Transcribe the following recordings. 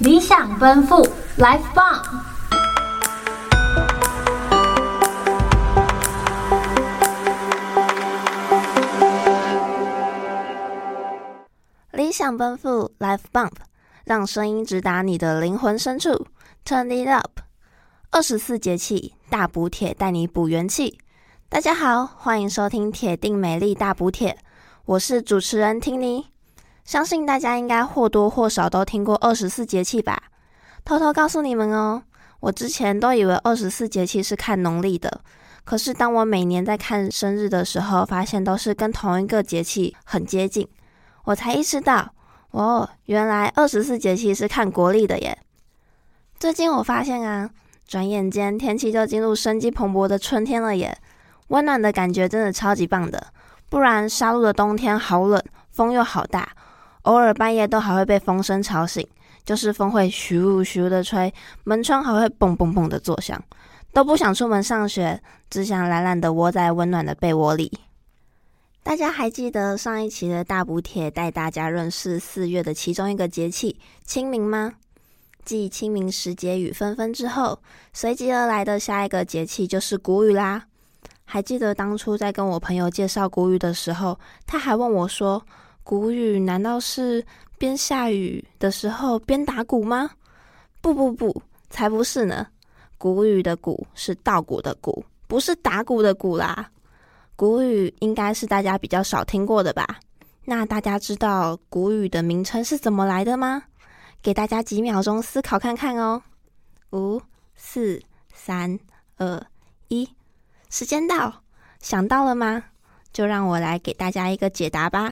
理想奔赴，Life Bomb。理想奔赴，Life Bump，让声音直达你的灵魂深处，Turn it up。二十四节气大补铁带你补元气。大家好，欢迎收听铁定美丽大补铁，我是主持人听妮。相信大家应该或多或少都听过二十四节气吧？偷偷告诉你们哦，我之前都以为二十四节气是看农历的，可是当我每年在看生日的时候，发现都是跟同一个节气很接近，我才意识到，哦，原来二十四节气是看国历的耶。最近我发现啊，转眼间天气就进入生机蓬勃的春天了耶，温暖的感觉真的超级棒的，不然杀戮的冬天好冷，风又好大。偶尔半夜都还会被风声吵醒，就是风会咻咻的吹，门窗还会嘣嘣嘣的作响，都不想出门上学，只想懒懒的窝在温暖的被窝里。大家还记得上一期的大补帖带大家认识四月的其中一个节气清明吗？继清明时节雨纷纷之后，随即而来的下一个节气就是谷雨啦。还记得当初在跟我朋友介绍谷雨的时候，他还问我说，谷雨难道是边下雨的时候边打鼓吗？不不不，才不是呢！谷雨的谷是稻谷的谷，不是打鼓的鼓啦。谷雨应该是大家比较少听过的吧？那大家知道谷雨的名称是怎么来的吗？给大家几秒钟思考看看哦。五、四、三、二、一，时间到，想到了吗？就让我来给大家一个解答吧。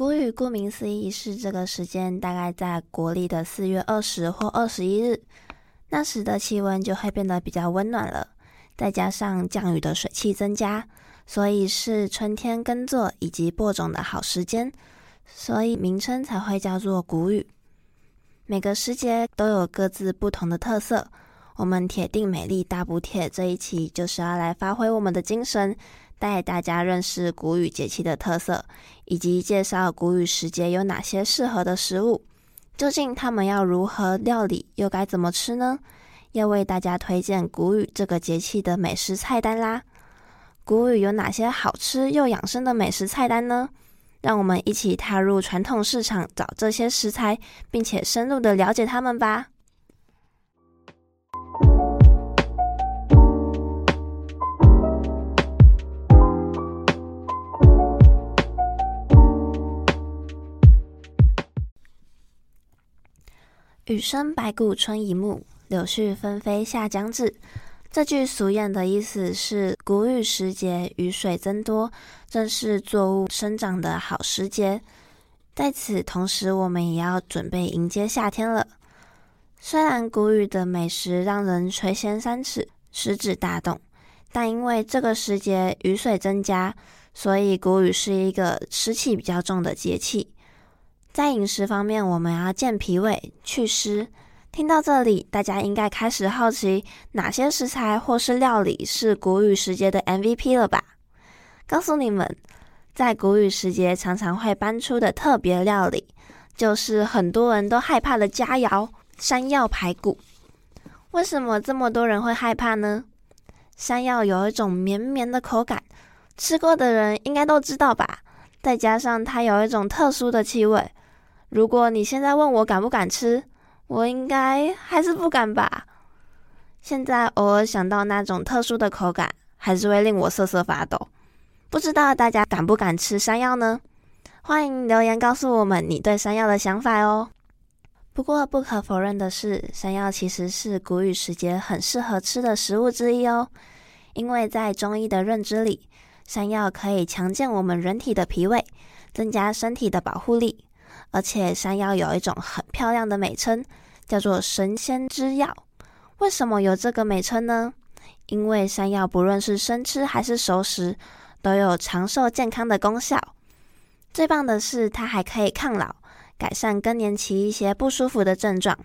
谷雨顾名思义是这个时间，大概在国历的四月二十或二十一日，那时的气温就会变得比较温暖了，再加上降雨的水汽增加，所以是春天耕作以及播种的好时间，所以名称才会叫做谷雨。每个时节都有各自不同的特色，我们铁定美丽大补铁这一期就是要来发挥我们的精神。带大家认识谷雨节气的特色，以及介绍谷雨时节有哪些适合的食物。究竟他们要如何料理，又该怎么吃呢？要为大家推荐谷雨这个节气的美食菜单啦！谷雨有哪些好吃又养生的美食菜单呢？让我们一起踏入传统市场，找这些食材，并且深入的了解它们吧。雨生百谷春已暮，柳絮纷飞夏将至。这句俗谚的意思是，谷雨时节雨水增多，正是作物生长的好时节。在此同时，我们也要准备迎接夏天了。虽然谷雨的美食让人垂涎三尺、食指大动，但因为这个时节雨水增加，所以谷雨是一个湿气比较重的节气。在饮食方面，我们要健脾胃、祛湿。听到这里，大家应该开始好奇哪些食材或是料理是谷雨时节的 MVP 了吧？告诉你们，在谷雨时节常常会搬出的特别料理，就是很多人都害怕的佳肴——山药排骨。为什么这么多人会害怕呢？山药有一种绵绵的口感，吃过的人应该都知道吧？再加上它有一种特殊的气味。如果你现在问我敢不敢吃，我应该还是不敢吧。现在偶尔想到那种特殊的口感，还是会令我瑟瑟发抖。不知道大家敢不敢吃山药呢？欢迎留言告诉我们你对山药的想法哦。不过不可否认的是，山药其实是谷雨时节很适合吃的食物之一哦。因为在中医的认知里，山药可以强健我们人体的脾胃，增加身体的保护力。而且山药有一种很漂亮的美称，叫做神仙之药。为什么有这个美称呢？因为山药不论是生吃还是熟食，都有长寿健康的功效。最棒的是，它还可以抗老，改善更年期一些不舒服的症状。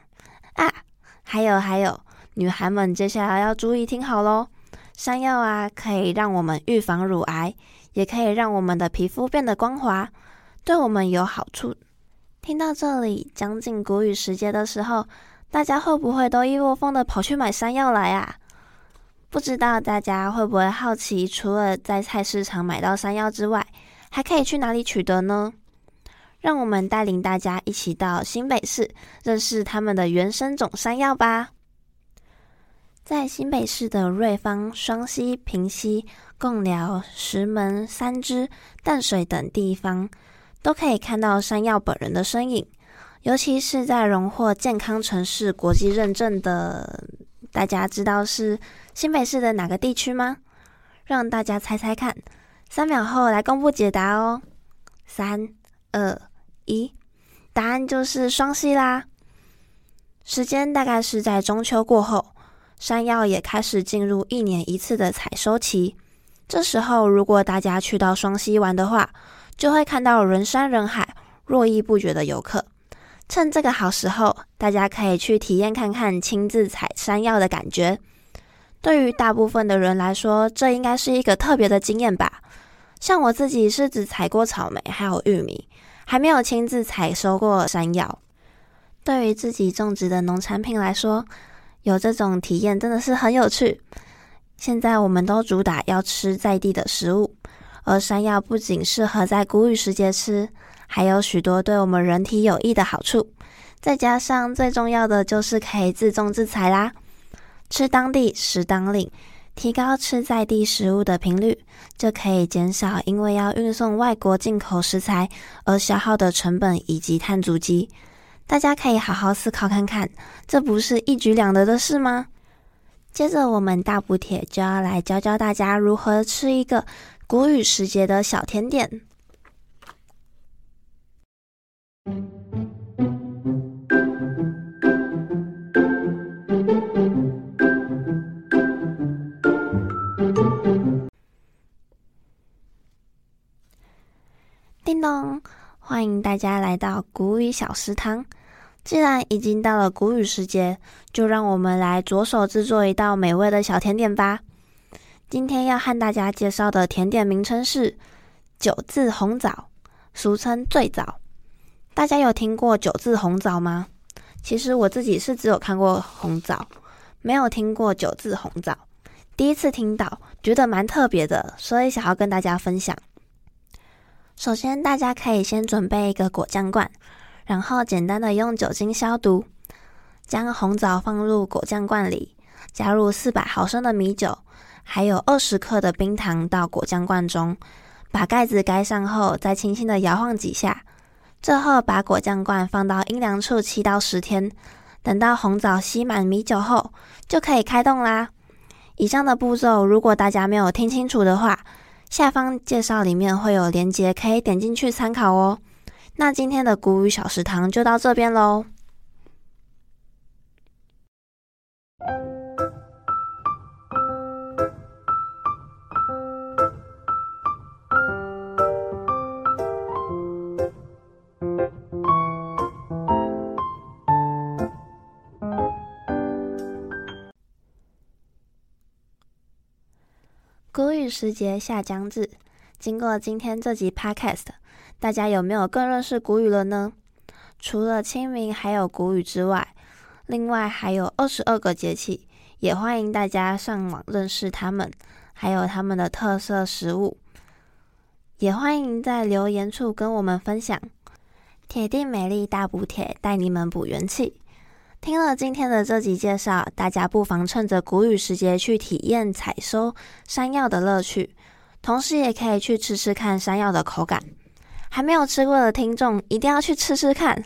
啊，还有还有，女孩们接下来要注意听好喽！山药啊，可以让我们预防乳癌，也可以让我们的皮肤变得光滑，对我们有好处。听到这里，将近谷雨时节的时候，大家会不会都一窝蜂的跑去买山药来啊？不知道大家会不会好奇，除了在菜市场买到山药之外，还可以去哪里取得呢？让我们带领大家一起到新北市，认识他们的原生种山药吧。在新北市的瑞芳、双溪、平溪、贡寮、石门、三芝、淡水等地方，都可以看到山药本人的身影。尤其是在荣获健康城市国际认证的，大家知道是新北市的哪个地区吗？让大家猜猜看。三秒后来公布解答哦，三、二、一，答案就是双溪啦。时间大概是在中秋过后，山药也开始进入一年一次的采收期。这时候，如果大家去到双溪玩的话，就会看到人山人海、络绎不绝的游客。趁这个好时候，大家可以去体验看看亲自采山药的感觉。对于大部分的人来说，这应该是一个特别的经验吧。像我自己是只采过草莓，还有玉米，还没有亲自采收过山药。对于自己种植的农产品来说，有这种体验真的是很有趣。现在我们都主打要吃在地的食物，而山药不仅适合在谷雨时节吃，还有许多对我们人体有益的好处。再加上最重要的就是可以自种自采啦，吃当地，食当令。提高吃在地食物的频率，就可以减少因为要运送外国进口食材而消耗的成本以及碳足迹。大家可以好好思考看看，这不是一举两得的事吗？接着，我们大补帖就要来教教大家如何吃一个谷雨时节的小甜点。叮咚！欢迎大家来到谷雨小食堂。既然已经到了谷雨时节，就让我们来着手制作一道美味的小甜点吧。今天要和大家介绍的甜点名称是九字红枣，俗称醉枣。大家有听过九字红枣吗？其实我自己是只有看过红枣，没有听过九字红枣。第一次听到，觉得蛮特别的，所以想要跟大家分享。首先，大家可以先准备一个果酱罐，然后简单的用酒精消毒，将红枣放入果酱罐里，加入四百毫升的米酒，还有二十克的冰糖到果酱罐中，把盖子盖上后，再轻轻的摇晃几下，最后把果酱罐放到阴凉处七到十天，等到红枣吸满米酒后，就可以开动啦。以上的步骤，如果大家没有听清楚的话，下方介绍里面会有连接，可以点进去参考哦。那今天的谷雨小食堂就到这边喽。谷雨时节下将至，经过今天这集 Podcast，大家有没有更认识谷雨了呢？除了清明还有谷雨之外，另外还有二十二个节气，也欢迎大家上网认识他们，还有他们的特色食物，也欢迎在留言处跟我们分享。铁定美丽大补铁，带你们补元气。听了今天的这集介绍，大家不妨趁着谷雨时节去体验采收山药的乐趣，同时也可以去吃吃看山药的口感。还没有吃过的听众，一定要去吃吃看。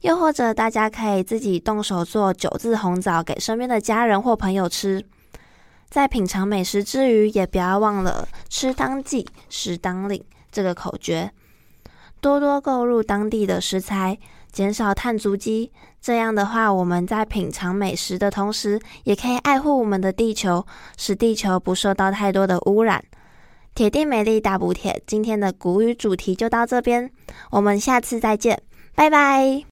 又或者大家可以自己动手做九字红枣给身边的家人或朋友吃。在品尝美食之余，也不要忘了吃当季，食当令这个口诀。多多购入当地的食材。减少碳足迹，这样的话，我们在品尝美食的同时，也可以爱护我们的地球，使地球不受到太多的污染。铁定美丽大补帖，今天的古语主题就到这边，我们下次再见，拜拜。